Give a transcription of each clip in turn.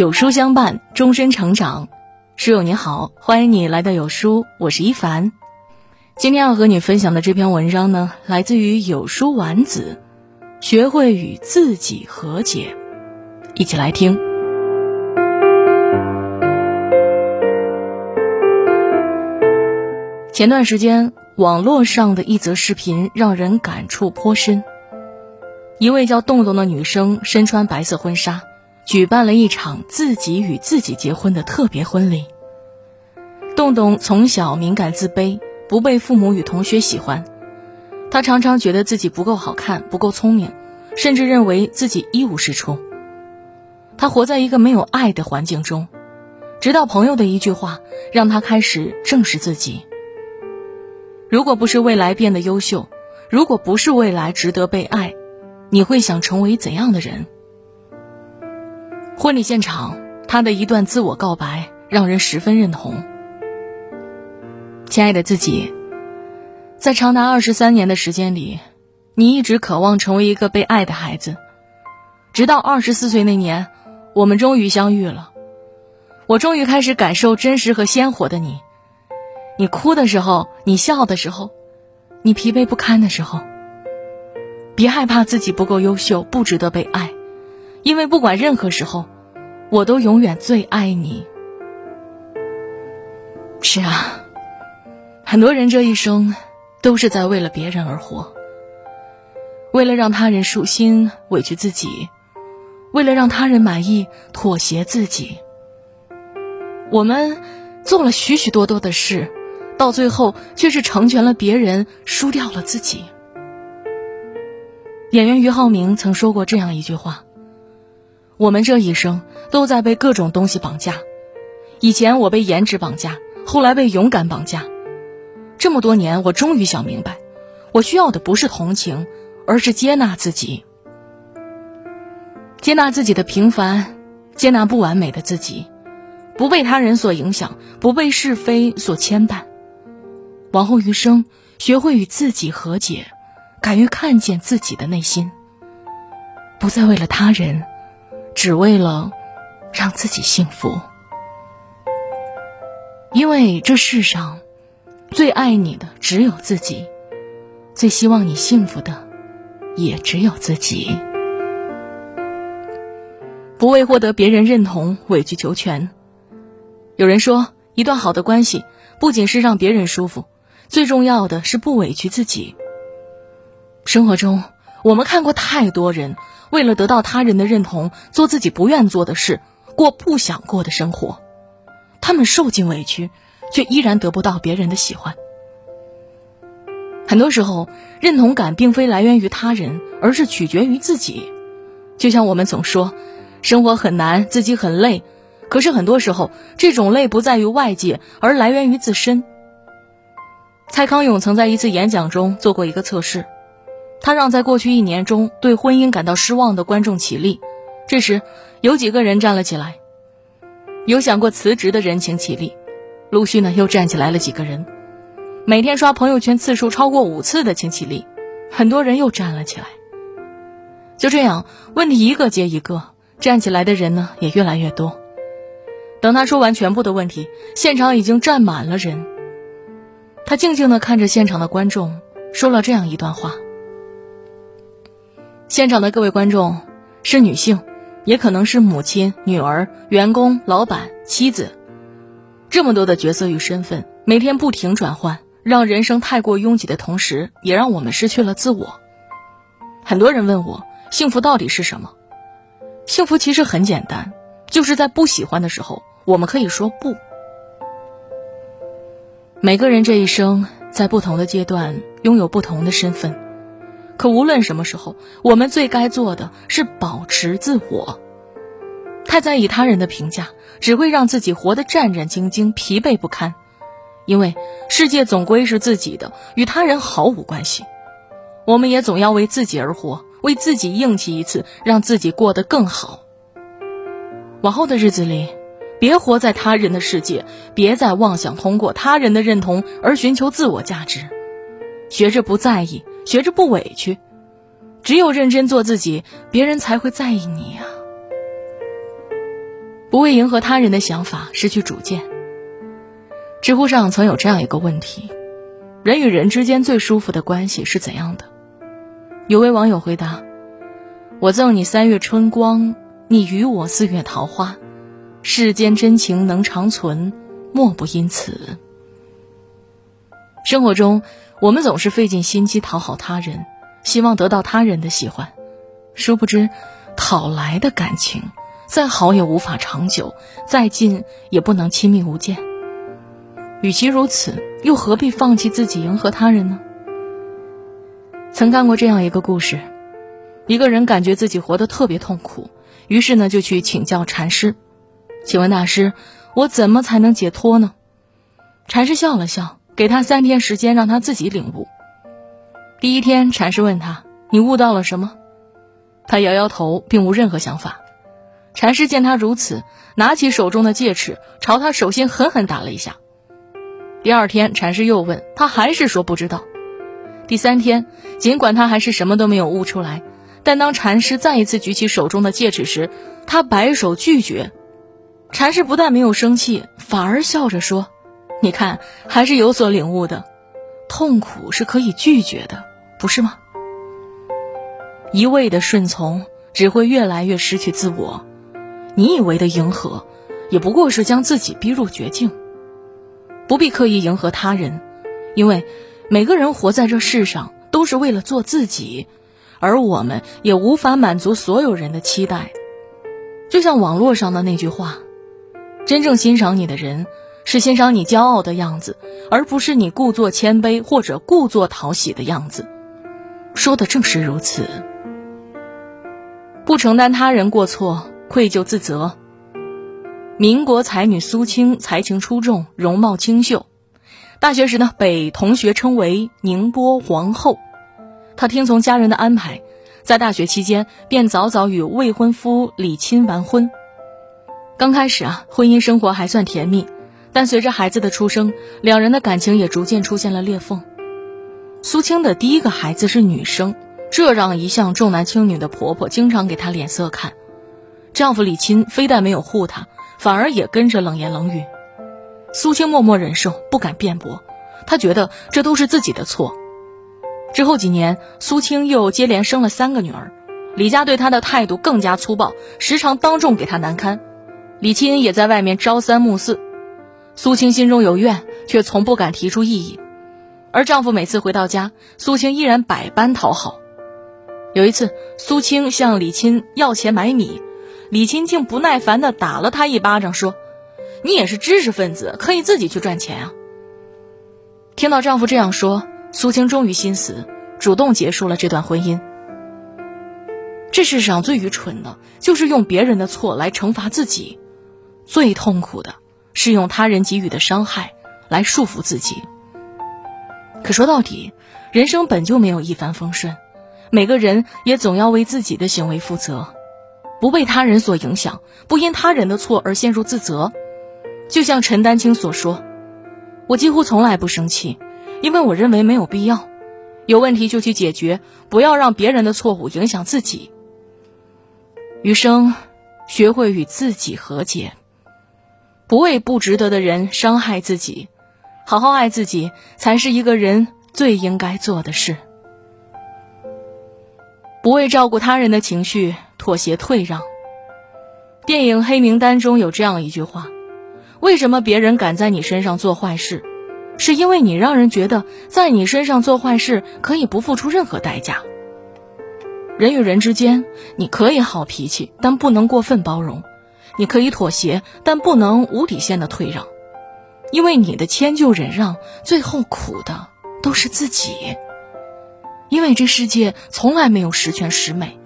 有书相伴，终身成长。书友你好，欢迎你来到有书，我是一凡。今天要和你分享的这篇文章呢，来自于有书丸子，学会与自己和解。一起来听。前段时间，网络上的一则视频让人感触颇深。一位叫洞洞的女生身穿白色婚纱。举办了一场自己与自己结婚的特别婚礼。洞洞从小敏感自卑，不被父母与同学喜欢，他常常觉得自己不够好看、不够聪明，甚至认为自己一无是处。他活在一个没有爱的环境中，直到朋友的一句话，让他开始正视自己。如果不是未来变得优秀，如果不是未来值得被爱，你会想成为怎样的人？婚礼现场，他的一段自我告白让人十分认同。亲爱的自己，在长达二十三年的时间里，你一直渴望成为一个被爱的孩子。直到二十四岁那年，我们终于相遇了。我终于开始感受真实和鲜活的你。你哭的时候，你笑的时候，你疲惫不堪的时候。别害怕自己不够优秀，不值得被爱。因为不管任何时候，我都永远最爱你。是啊，很多人这一生都是在为了别人而活，为了让他人舒心委屈自己，为了让他人满意妥协自己。我们做了许许多多的事，到最后却是成全了别人，输掉了自己。演员俞灏明曾说过这样一句话。我们这一生都在被各种东西绑架，以前我被颜值绑架，后来被勇敢绑架。这么多年，我终于想明白，我需要的不是同情，而是接纳自己，接纳自己的平凡，接纳不完美的自己，不被他人所影响，不被是非所牵绊。往后余生，学会与自己和解，敢于看见自己的内心，不再为了他人。只为了让自己幸福，因为这世上最爱你的只有自己，最希望你幸福的也只有自己。不为获得别人认同委曲求全。有人说，一段好的关系不仅是让别人舒服，最重要的是不委屈自己。生活中，我们看过太多人。为了得到他人的认同，做自己不愿做的事，过不想过的生活，他们受尽委屈，却依然得不到别人的喜欢。很多时候，认同感并非来源于他人，而是取决于自己。就像我们总说，生活很难，自己很累，可是很多时候，这种累不在于外界，而来源于自身。蔡康永曾在一次演讲中做过一个测试。他让在过去一年中对婚姻感到失望的观众起立，这时，有几个人站了起来。有想过辞职的人请起立，陆续呢又站起来了几个人。每天刷朋友圈次数超过五次的请起立，很多人又站了起来。就这样，问题一个接一个，站起来的人呢也越来越多。等他说完全部的问题，现场已经站满了人。他静静地看着现场的观众，说了这样一段话。现场的各位观众是女性，也可能是母亲、女儿、员工、老板、妻子，这么多的角色与身份，每天不停转换，让人生太过拥挤的同时，也让我们失去了自我。很多人问我，幸福到底是什么？幸福其实很简单，就是在不喜欢的时候，我们可以说不。每个人这一生，在不同的阶段，拥有不同的身份。可无论什么时候，我们最该做的是保持自我。太在意他人的评价，只会让自己活得战战兢兢、疲惫不堪。因为世界总归是自己的，与他人毫无关系。我们也总要为自己而活，为自己硬气一次，让自己过得更好。往后的日子里，别活在他人的世界，别再妄想通过他人的认同而寻求自我价值，学着不在意。学着不委屈，只有认真做自己，别人才会在意你呀。不为迎合他人的想法失去主见。知乎上曾有这样一个问题：人与人之间最舒服的关系是怎样的？有位网友回答：“我赠你三月春光，你与我四月桃花。世间真情能长存，莫不因此。”生活中，我们总是费尽心机讨好他人，希望得到他人的喜欢，殊不知，讨来的感情。再好也无法长久，再近也不能亲密无间。与其如此，又何必放弃自己迎合他人呢？曾看过这样一个故事：一个人感觉自己活得特别痛苦，于是呢就去请教禅师。请问大师，我怎么才能解脱呢？禅师笑了笑，给他三天时间让他自己领悟。第一天，禅师问他：“你悟到了什么？”他摇摇头，并无任何想法。禅师见他如此，拿起手中的戒尺，朝他手心狠狠打了一下。第二天，禅师又问他，还是说不知道。第三天，尽管他还是什么都没有悟出来，但当禅师再一次举起手中的戒尺时，他摆手拒绝。禅师不但没有生气，反而笑着说：“你看，还是有所领悟的。痛苦是可以拒绝的，不是吗？一味的顺从，只会越来越失去自我。”你以为的迎合，也不过是将自己逼入绝境。不必刻意迎合他人，因为每个人活在这世上都是为了做自己，而我们也无法满足所有人的期待。就像网络上的那句话：“真正欣赏你的人，是欣赏你骄傲的样子，而不是你故作谦卑或者故作讨喜的样子。”说的正是如此。不承担他人过错。愧疚自责。民国才女苏青才情出众，容貌清秀。大学时呢，被同学称为“宁波皇后”。她听从家人的安排，在大学期间便早早与未婚夫李钦完婚。刚开始啊，婚姻生活还算甜蜜，但随着孩子的出生，两人的感情也逐渐出现了裂缝。苏青的第一个孩子是女生，这让一向重男轻女的婆婆经常给她脸色看。丈夫李钦非但没有护她，反而也跟着冷言冷语。苏青默默忍受，不敢辩驳。她觉得这都是自己的错。之后几年，苏青又接连生了三个女儿，李家对她的态度更加粗暴，时常当众给她难堪。李钦也在外面朝三暮四。苏青心中有怨，却从不敢提出异议。而丈夫每次回到家，苏青依然百般讨好。有一次，苏青向李钦要钱买米。李钦竟不耐烦地打了他一巴掌，说：“你也是知识分子，可以自己去赚钱啊！”听到丈夫这样说，苏青终于心死，主动结束了这段婚姻。这世上最愚蠢的，就是用别人的错来惩罚自己；最痛苦的，是用他人给予的伤害来束缚自己。可说到底，人生本就没有一帆风顺，每个人也总要为自己的行为负责。不被他人所影响，不因他人的错而陷入自责。就像陈丹青所说：“我几乎从来不生气，因为我认为没有必要。有问题就去解决，不要让别人的错误影响自己。余生，学会与自己和解，不为不值得的人伤害自己，好好爱自己，才是一个人最应该做的事。不为照顾他人的情绪。”妥协退让。电影《黑名单》中有这样一句话：“为什么别人敢在你身上做坏事？是因为你让人觉得在你身上做坏事可以不付出任何代价。”人与人之间，你可以好脾气，但不能过分包容；你可以妥协，但不能无底线的退让。因为你的迁就忍让，最后苦的都是自己。因为这世界从来没有十全十美。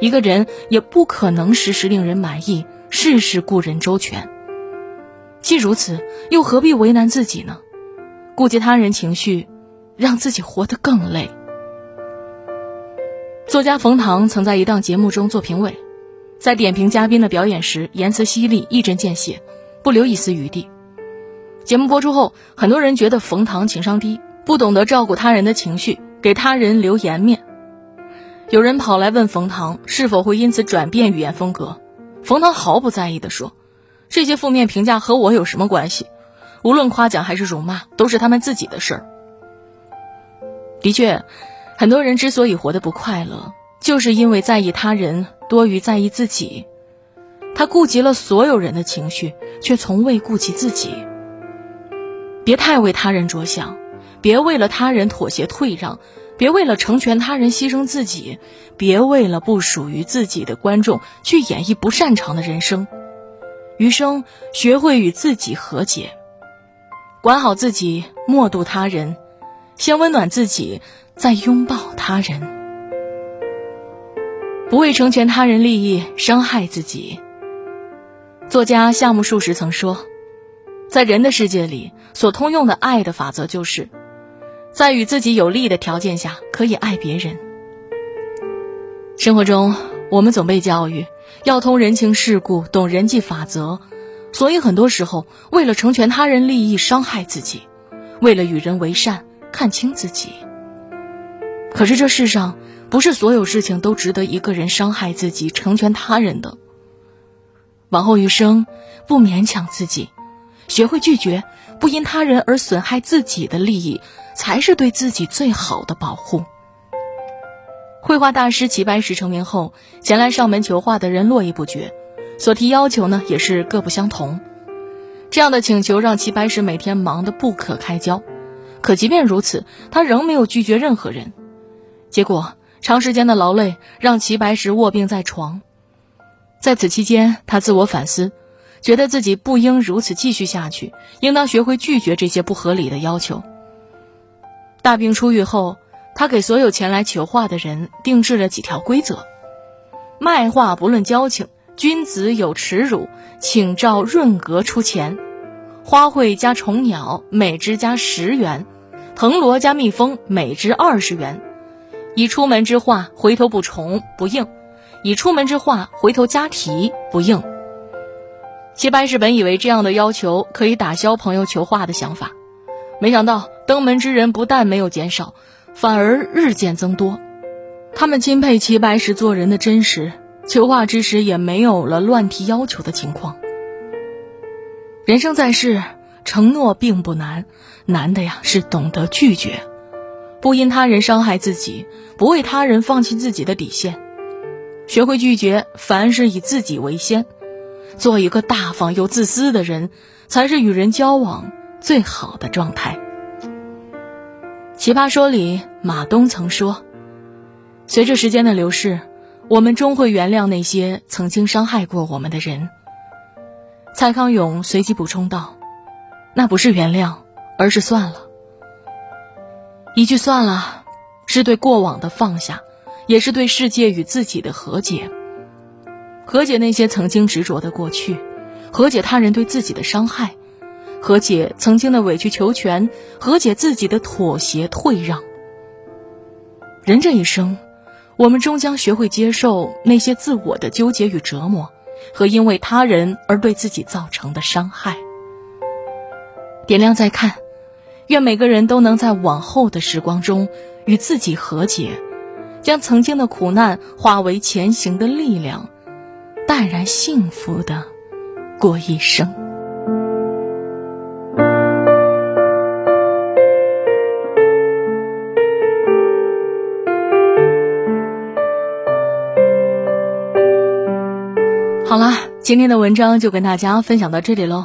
一个人也不可能时时令人满意，事事顾人周全。既如此，又何必为难自己呢？顾及他人情绪，让自己活得更累。作家冯唐曾在一档节目中做评委，在点评嘉宾的表演时，言辞犀利，一针见血，不留一丝余地。节目播出后，很多人觉得冯唐情商低，不懂得照顾他人的情绪，给他人留颜面。有人跑来问冯唐是否会因此转变语言风格，冯唐毫不在意地说：“这些负面评价和我有什么关系？无论夸奖还是辱骂，都是他们自己的事儿。的确，很多人之所以活得不快乐，就是因为在意他人多于在意自己。他顾及了所有人的情绪，却从未顾及自己。别太为他人着想，别为了他人妥协退让，别为了成全他人牺牲自己，别为了不属于自己的观众去演绎不擅长的人生。余生，学会与自己和解，管好自己，莫渡他人。先温暖自己，再拥抱他人。不为成全他人利益伤害自己。作家夏目漱石曾说，在人的世界里，所通用的爱的法则就是，在与自己有利的条件下可以爱别人。生活中，我们总被教育要通人情世故，懂人际法则，所以很多时候为了成全他人利益伤害自己，为了与人为善看清自己。可是这世上不是所有事情都值得一个人伤害自己成全他人的。往后余生，不勉强自己，学会拒绝，不因他人而损害自己的利益，才是对自己最好的保护。绘画大师齐白石成名后，前来上门求画的人络绎不绝，所提要求呢也是各不相同。这样的请求让齐白石每天忙得不可开交，可即便如此，他仍没有拒绝任何人。结果，长时间的劳累让齐白石卧病在床。在此期间，他自我反思，觉得自己不应如此继续下去，应当学会拒绝这些不合理的要求。大病初愈后，他给所有前来求画的人定制了几条规则：卖画不论交情，君子有耻辱，请照润格出钱；花卉加虫鸟，每只加十元；藤萝加蜜蜂，每只二十元。以出门之画，回头不重不应。以出门之画，回头加题不应。齐白石本以为这样的要求可以打消朋友求画的想法，没想到登门之人不但没有减少，反而日渐增多。他们钦佩齐白石做人的真实，求画之时也没有了乱提要求的情况。人生在世，承诺并不难，难的呀是懂得拒绝，不因他人伤害自己，不为他人放弃自己的底线。学会拒绝，凡事以自己为先，做一个大方又自私的人，才是与人交往最好的状态。奇葩说里，马东曾说：“随着时间的流逝，我们终会原谅那些曾经伤害过我们的人。”蔡康永随即补充道：“那不是原谅，而是算了。一句算了，是对过往的放下。”也是对世界与自己的和解，和解那些曾经执着的过去，和解他人对自己的伤害，和解曾经的委曲求全，和解自己的妥协退让。人这一生，我们终将学会接受那些自我的纠结与折磨，和因为他人而对自己造成的伤害。点亮再看，愿每个人都能在往后的时光中与自己和解。将曾经的苦难化为前行的力量，淡然幸福的过一生。好啦，今天的文章就跟大家分享到这里喽。